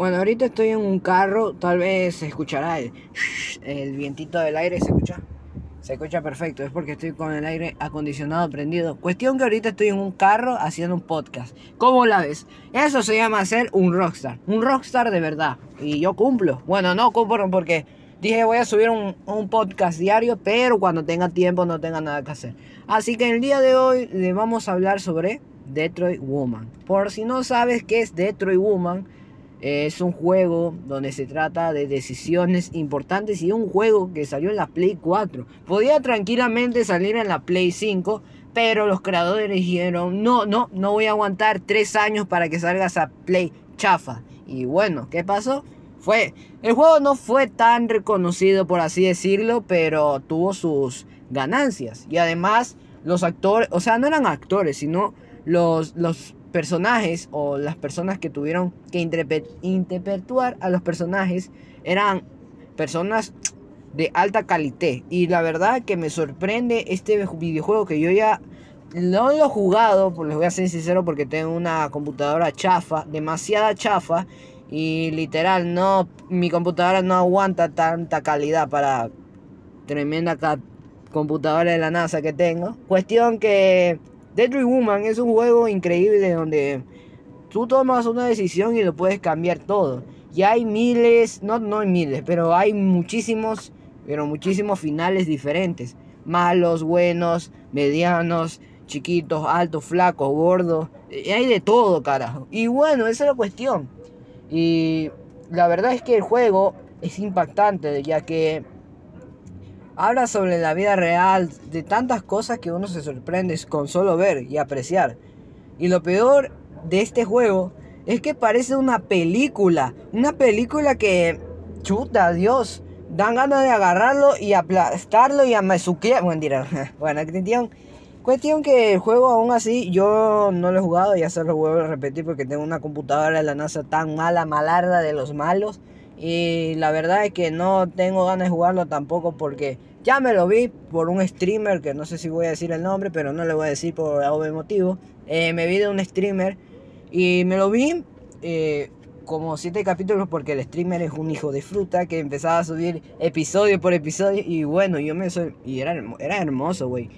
Bueno, ahorita estoy en un carro, tal vez se escuchará el, el vientito del aire, ¿se escucha? Se escucha perfecto, es porque estoy con el aire acondicionado prendido. Cuestión que ahorita estoy en un carro haciendo un podcast. ¿Cómo la ves? Eso se llama ser un rockstar. Un rockstar de verdad. Y yo cumplo. Bueno, no cumplo porque dije voy a subir un, un podcast diario, pero cuando tenga tiempo no tenga nada que hacer. Así que el día de hoy le vamos a hablar sobre Detroit Woman. Por si no sabes qué es Detroit Woman es un juego donde se trata de decisiones importantes y un juego que salió en la Play 4. Podía tranquilamente salir en la Play 5, pero los creadores dijeron, no, no, no voy a aguantar tres años para que salga esa Play chafa. Y bueno, ¿qué pasó? Fue, el juego no fue tan reconocido por así decirlo, pero tuvo sus ganancias. Y además los actores, o sea, no eran actores, sino los, los personajes o las personas que tuvieron que interpretar a los personajes eran personas de alta calidad. Y la verdad que me sorprende este videojuego que yo ya no lo he jugado, pues les voy a ser sincero porque tengo una computadora chafa, demasiada chafa. Y literal, no, mi computadora no aguanta tanta calidad para tremenda computadora de la NASA que tengo. Cuestión que Detroit Woman es un juego increíble donde tú tomas una decisión y lo puedes cambiar todo. Y hay miles, no, no hay miles, pero hay muchísimos, pero muchísimos finales diferentes. Malos, buenos, medianos, chiquitos, altos, flacos, gordos. Hay de todo, carajo. Y bueno, esa es la cuestión. Y la verdad es que el juego es impactante, ya que habla sobre la vida real, de tantas cosas que uno se sorprende con solo ver y apreciar. Y lo peor de este juego es que parece una película, una película que, chuta, Dios, dan ganas de agarrarlo y aplastarlo y amazuquear. Bueno, dirán, bueno, cuestión, cuestión que el juego aún así yo no lo he jugado, ya se lo vuelvo a repetir porque tengo una computadora de la NASA tan mala, malarda de los malos. Y la verdad es que no tengo ganas de jugarlo tampoco porque ya me lo vi por un streamer, que no sé si voy a decir el nombre, pero no le voy a decir por algún motivo. Eh, me vi de un streamer y me lo vi eh, como siete capítulos porque el streamer es un hijo de fruta que empezaba a subir episodio por episodio y bueno, yo me soy... Y era, era hermoso, güey.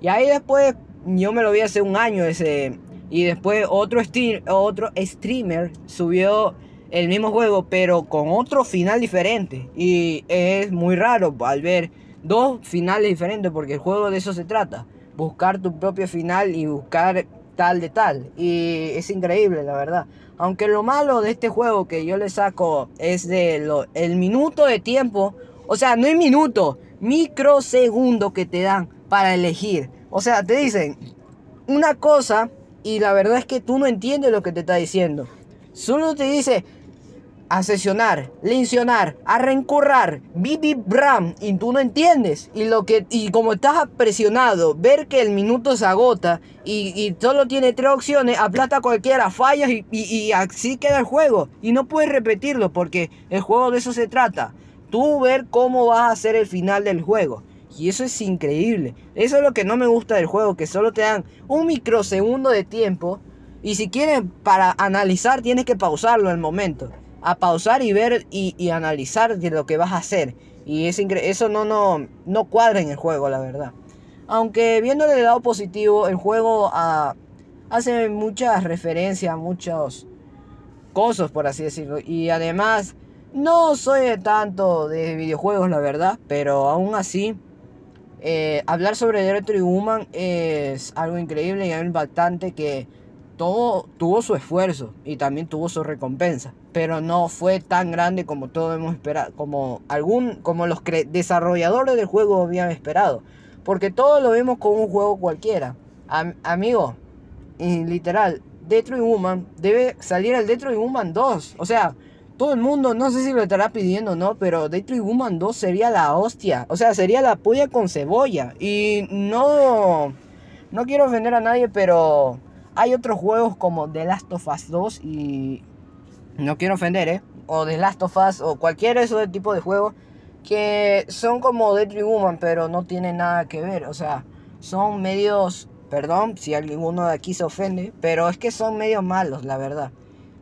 Y ahí después yo me lo vi hace un año ese... Y después otro, otro streamer subió el mismo juego pero con otro final diferente. Y es muy raro al ver dos finales diferentes porque el juego de eso se trata. Buscar tu propio final y buscar tal de tal. Y es increíble, la verdad. Aunque lo malo de este juego que yo le saco es de lo, el minuto de tiempo. O sea, no hay minuto, microsegundo que te dan para elegir. O sea, te dicen una cosa y la verdad es que tú no entiendes lo que te está diciendo. Solo te dice, asesionar, lesionar, arrencurrar, bibi bram, y tú no entiendes. Y lo que y como estás presionado, ver que el minuto se agota y, solo tiene tres opciones, aplata cualquiera, fallas y, y, así queda el juego. Y no puedes repetirlo porque el juego de eso se trata. Tú ver cómo vas a hacer el final del juego. Y eso es increíble. Eso es lo que no me gusta del juego, que solo te dan un microsegundo de tiempo. Y si quieren para analizar, tienes que pausarlo el momento a pausar y ver y, analizar de lo que vas a hacer. Y es eso no, no, no cuadra en el juego, la verdad. Aunque viéndole el lado positivo, el juego ah, hace muchas referencias, muchos cosas, por así decirlo. Y además, no soy tanto de videojuegos, la verdad. Pero aún así, eh, hablar sobre Retro Woman es algo increíble y algo impactante que todo tuvo su esfuerzo y también tuvo su recompensa, pero no fue tan grande como todos hemos esperado, como algún, como los desarrolladores del juego habían esperado, porque todos lo vemos como un juego cualquiera. amigo, y literal, Detroit Woman debe salir al Detroit Woman 2, o sea, todo el mundo, no sé si lo estará pidiendo o no, pero Detroit Woman 2 sería la hostia, o sea, sería la polla con cebolla y no no quiero ofender a nadie, pero hay otros juegos como The Last of Us 2 y no quiero ofender, ¿eh? O The Last of Us o cualquier ese tipo de juegos que son como Deadly Woman, pero no tienen nada que ver. O sea, son medios, perdón si alguno de aquí se ofende, pero es que son medios malos, la verdad.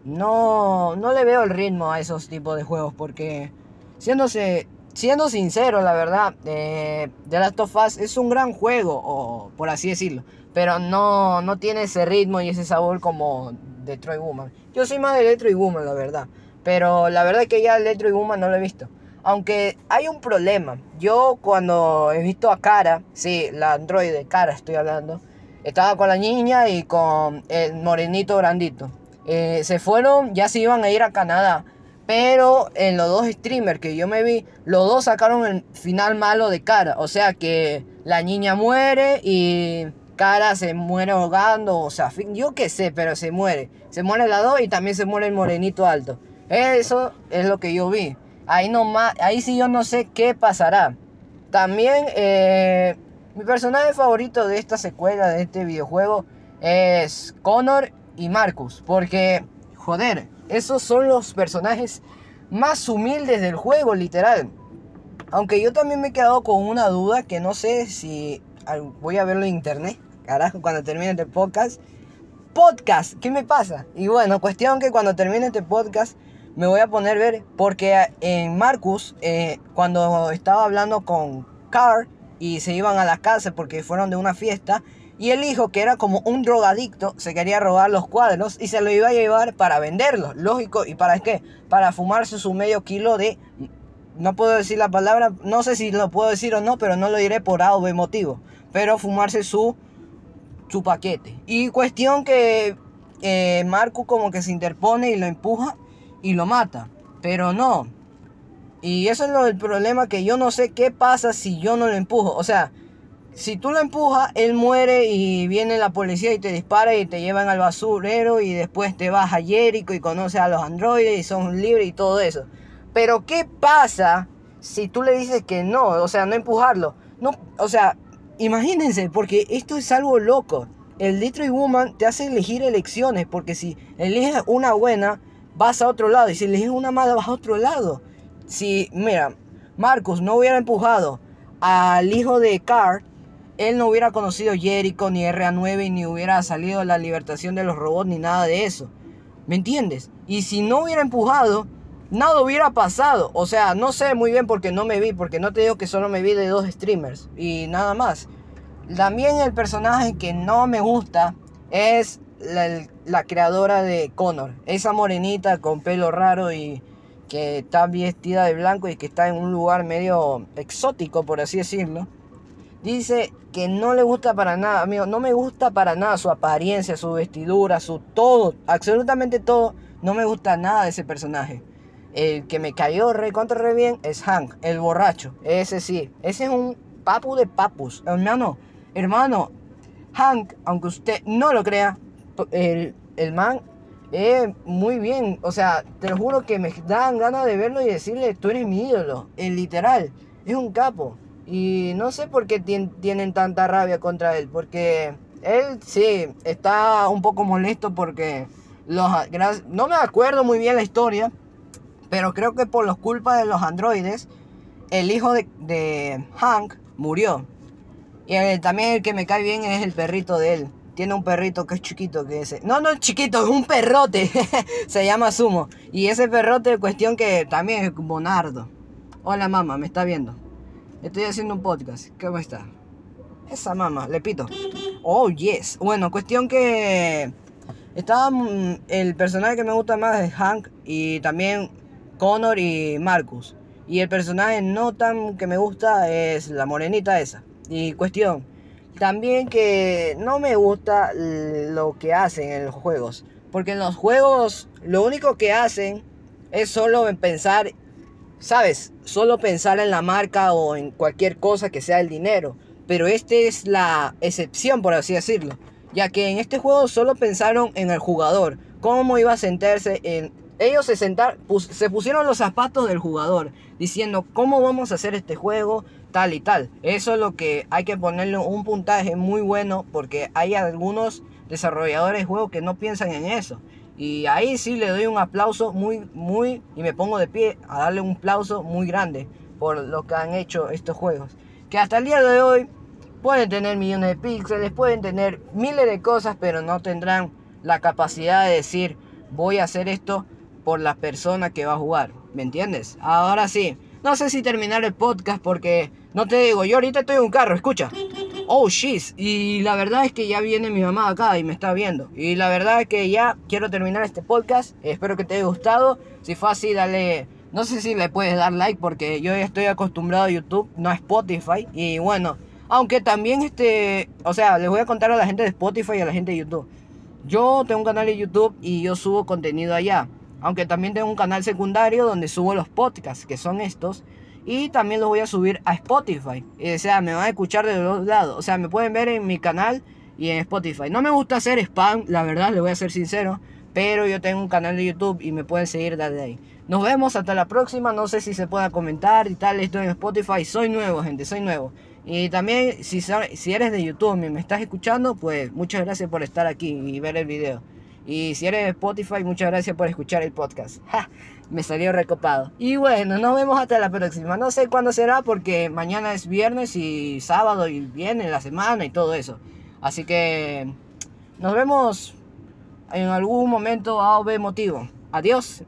no, no le veo el ritmo a esos tipos de juegos porque, siéndose, siendo sincero, la verdad, eh, The Last of Us es un gran juego, o por así decirlo, pero no, no tiene ese ritmo y ese sabor como Detroit Woman. Yo soy más de Detroit Woman, la verdad, pero la verdad es que ya Detroit Woman no lo he visto. Aunque hay un problema. Yo cuando he visto a Cara, sí, la androide, Cara estoy hablando, estaba con la niña y con el morenito grandito. Eh, se fueron, ya se iban a ir a Canadá. Pero en los dos streamers que yo me vi, los dos sacaron el final malo de cara. O sea que la niña muere y cara se muere ahogando. O sea, yo qué sé, pero se muere. Se muere la dos y también se muere el morenito alto. Eso es lo que yo vi. Ahí, más ahí sí yo no sé qué pasará. También eh, mi personaje favorito de esta secuela, de este videojuego, es Connor y Marcus. Porque, joder, esos son los personajes más humildes del juego, literal. Aunque yo también me he quedado con una duda que no sé si voy a verlo en internet, carajo, cuando termine este podcast. Podcast, ¿qué me pasa? Y bueno, cuestión que cuando termine este podcast me voy a poner a ver, porque en Marcus, eh, cuando estaba hablando con Carl y se iban a la casa porque fueron de una fiesta, y el hijo, que era como un drogadicto, se quería robar los cuadros y se lo iba a llevar para venderlos. Lógico, ¿y para qué? Para fumarse su medio kilo de... No puedo decir la palabra, no sé si lo puedo decir o no, pero no lo diré por A o B motivo. Pero fumarse su, su paquete. Y cuestión que eh, Marcus como que se interpone y lo empuja y lo mata. Pero no. Y eso es lo, el problema que yo no sé qué pasa si yo no lo empujo. O sea, si tú lo empujas, él muere y viene la policía y te dispara y te llevan al basurero y después te vas a Jericho y conoces a los androides y son libres y todo eso. Pero ¿qué pasa si tú le dices que no? O sea, no empujarlo. No, o sea, imagínense, porque esto es algo loco. El Detroit Woman te hace elegir elecciones, porque si eliges una buena, vas a otro lado. Y si eliges una mala, vas a otro lado. Si, mira, Marcus no hubiera empujado al hijo de Carr, él no hubiera conocido Jericho ni RA9 ni hubiera salido la libertación de los robots ni nada de eso. ¿Me entiendes? Y si no hubiera empujado, nada hubiera pasado. O sea, no sé muy bien porque no me vi, porque no te digo que solo me vi de dos streamers y nada más. También el personaje que no me gusta es la, creadora de Connor. Esa morenita con pelo raro y que está vestida de blanco y que está en un lugar medio exótico, por así decirlo. Dice que no le gusta para nada, amigo, no me gusta para nada su apariencia, su vestidura, su todo, absolutamente todo. No me gusta nada de ese personaje. El que me cayó re contra re bien es Hank, el borracho. Ese sí, ese es un papu de papus. Hermano, hermano, Hank, aunque usted no lo crea, el, el man es muy bien. O sea, te lo juro que me dan ganas de verlo y decirle, tú eres mi ídolo. En literal, es un capo. Y no sé por qué tienen tanta rabia contra él. Porque él sí está un poco molesto porque los... No me acuerdo muy bien la historia. Pero creo que por los culpas de los androides, el hijo de, de Hank murió. Y también el que me cae bien es el perrito de él. Tiene un perrito que es chiquito, que ese. No, no es chiquito, es un perrote. Se llama Sumo. Y ese perrote, cuestión que también es Bonardo. Hola mamá, me está viendo. Estoy haciendo un podcast. ¿Cómo está? Esa mamá, le pito. Oh, yes. Bueno, cuestión que. Estaba. Mm, el personaje que me gusta más es Hank. Y también Connor y Marcus. Y el personaje no tan que me gusta es la morenita esa. Y cuestión también que no me gusta lo que hacen en los juegos. Porque en los juegos lo único que hacen es solo pensar, ¿sabes? Solo pensar en la marca o en cualquier cosa que sea el dinero. Pero esta es la excepción, por así decirlo. Ya que en este juego solo pensaron en el jugador. Cómo iba a sentarse en... Ellos se, sentar, se pusieron los zapatos del jugador. Diciendo, ¿cómo vamos a hacer este juego? tal y tal. Eso es lo que hay que ponerle un puntaje muy bueno porque hay algunos desarrolladores de juegos que no piensan en eso. Y ahí sí le doy un aplauso muy, muy, y me pongo de pie a darle un aplauso muy grande por lo que han hecho estos juegos. Que hasta el día de hoy pueden tener millones de píxeles, pueden tener miles de cosas, pero no tendrán la capacidad de decir, voy a hacer esto por la persona que va a jugar. ¿Me entiendes? Ahora sí. No sé si terminar el podcast porque no te digo, yo ahorita estoy en un carro, escucha. Oh, shit. Y la verdad es que ya viene mi mamá acá y me está viendo. Y la verdad es que ya quiero terminar este podcast. Espero que te haya gustado. Si fue así, dale. No sé si le puedes dar like porque yo estoy acostumbrado a YouTube, no a Spotify. Y bueno, aunque también este. O sea, les voy a contar a la gente de Spotify y a la gente de YouTube. Yo tengo un canal de YouTube y yo subo contenido allá. Aunque también tengo un canal secundario donde subo los podcasts, que son estos. Y también los voy a subir a Spotify. O sea, me van a escuchar de los lados. O sea, me pueden ver en mi canal y en Spotify. No me gusta hacer spam, la verdad, les voy a ser sincero. Pero yo tengo un canal de YouTube y me pueden seguir desde ahí. Nos vemos hasta la próxima. No sé si se pueda comentar y tal. Estoy en Spotify. Soy nuevo, gente. Soy nuevo. Y también, si, si eres de YouTube y me estás escuchando, pues muchas gracias por estar aquí y ver el video. Y si eres de Spotify, muchas gracias por escuchar el podcast. Me salió recopado. Y bueno, nos vemos hasta la próxima. No sé cuándo será porque mañana es viernes y sábado y viene la semana y todo eso. Así que nos vemos en algún momento A o B motivo. Adiós.